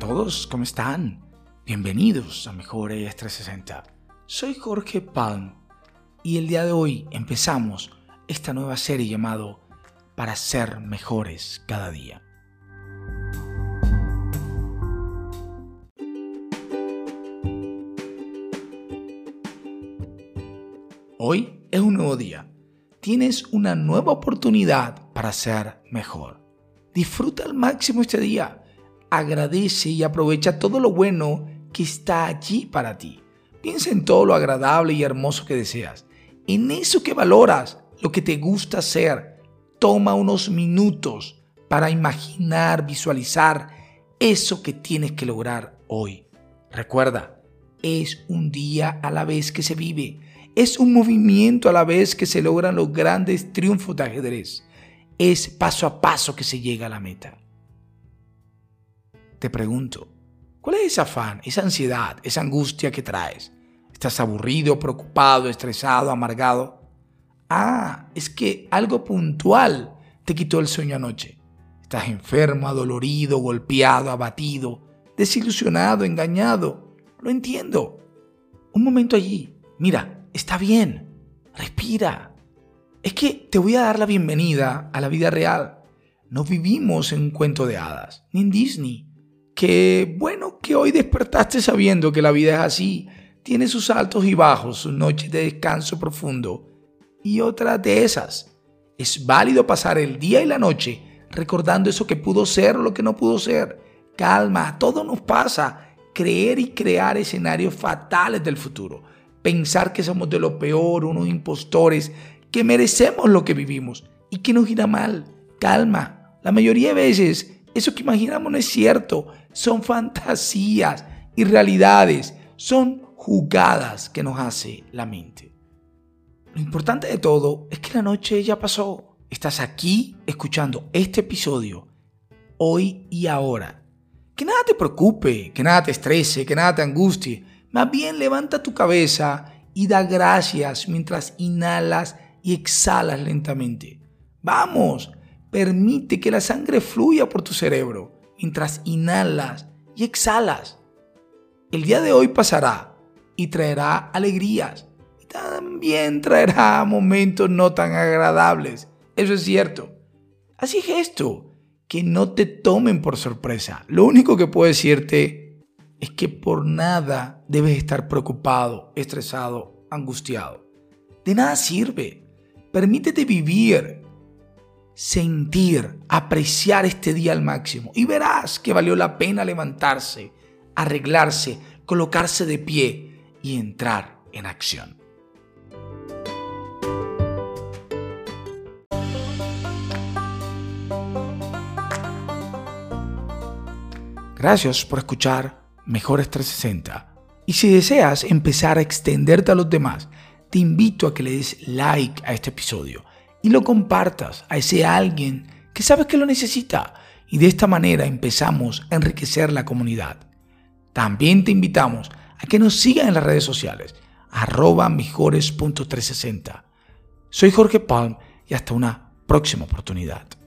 todos, ¿cómo están? Bienvenidos a Mejores 360. Soy Jorge Palm y el día de hoy empezamos esta nueva serie llamado Para ser mejores cada día. Hoy es un nuevo día. Tienes una nueva oportunidad para ser mejor. Disfruta al máximo este día. Agradece y aprovecha todo lo bueno que está allí para ti. Piensa en todo lo agradable y hermoso que deseas. En eso que valoras, lo que te gusta hacer. Toma unos minutos para imaginar, visualizar eso que tienes que lograr hoy. Recuerda, es un día a la vez que se vive es un movimiento a la vez que se logran los grandes triunfos de ajedrez. Es paso a paso que se llega a la meta. Te pregunto, ¿cuál es ese afán, esa ansiedad, esa angustia que traes? ¿Estás aburrido, preocupado, estresado, amargado? Ah, es que algo puntual te quitó el sueño anoche. Estás enfermo, adolorido, golpeado, abatido, desilusionado, engañado. Lo entiendo. Un momento allí. Mira, está bien, respira. Es que te voy a dar la bienvenida a la vida real. No vivimos en un cuento de hadas, ni en Disney. Que bueno que hoy despertaste sabiendo que la vida es así. Tiene sus altos y bajos, sus noches de descanso profundo y otras de esas. Es válido pasar el día y la noche recordando eso que pudo ser o lo que no pudo ser. Calma, todo nos pasa. Creer y crear escenarios fatales del futuro pensar que somos de lo peor, unos impostores, que merecemos lo que vivimos y que nos irá mal. Calma, la mayoría de veces eso que imaginamos no es cierto, son fantasías y realidades, son jugadas que nos hace la mente. Lo importante de todo es que la noche ya pasó. Estás aquí escuchando este episodio, hoy y ahora. Que nada te preocupe, que nada te estrese, que nada te angustie. Más bien levanta tu cabeza y da gracias mientras inhalas y exhalas lentamente. Vamos, permite que la sangre fluya por tu cerebro mientras inhalas y exhalas. El día de hoy pasará y traerá alegrías y también traerá momentos no tan agradables. Eso es cierto. Así es esto, que no te tomen por sorpresa. Lo único que puedo decirte es que por nada debes estar preocupado, estresado, angustiado. De nada sirve. Permítete vivir, sentir, apreciar este día al máximo y verás que valió la pena levantarse, arreglarse, colocarse de pie y entrar en acción. Gracias por escuchar Mejores 360. Y si deseas empezar a extenderte a los demás, te invito a que le des like a este episodio y lo compartas a ese alguien que sabes que lo necesita. Y de esta manera empezamos a enriquecer la comunidad. También te invitamos a que nos sigan en las redes sociales, arroba mejores.360. Soy Jorge Palm y hasta una próxima oportunidad.